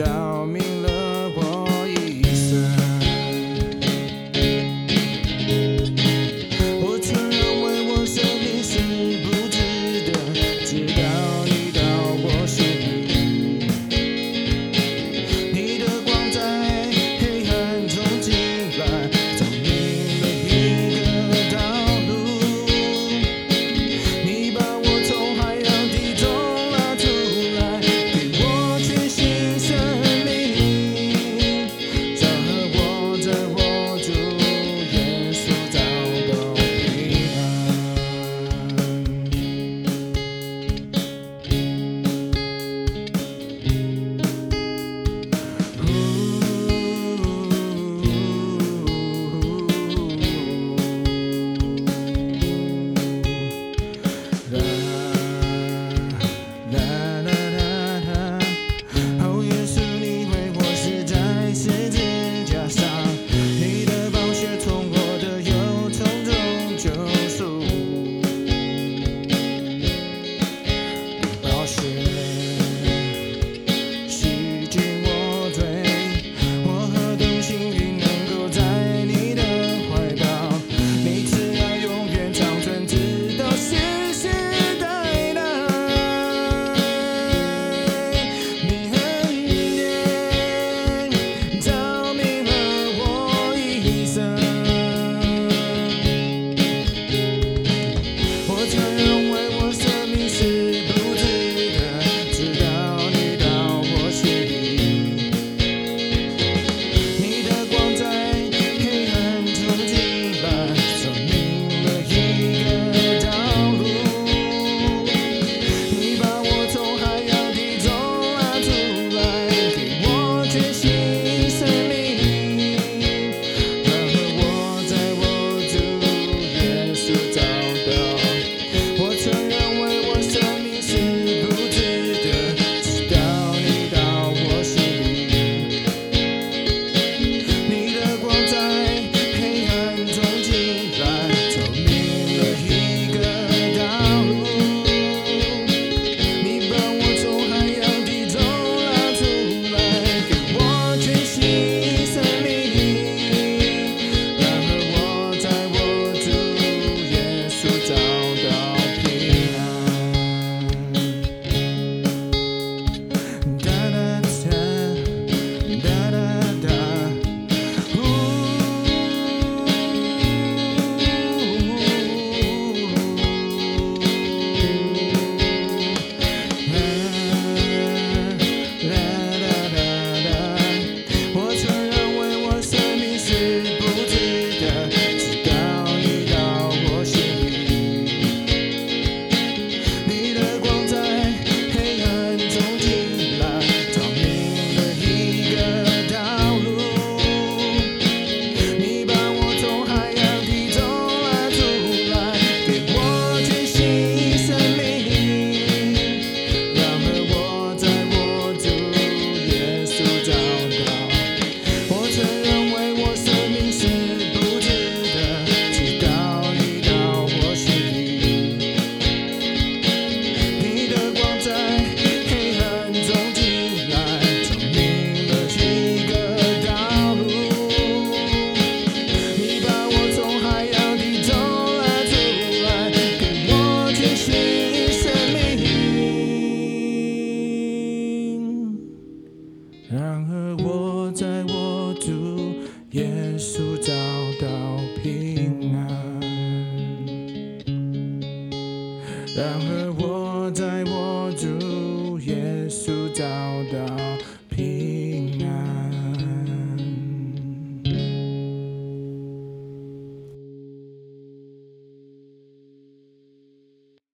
Down. 然而我在我主耶稣找到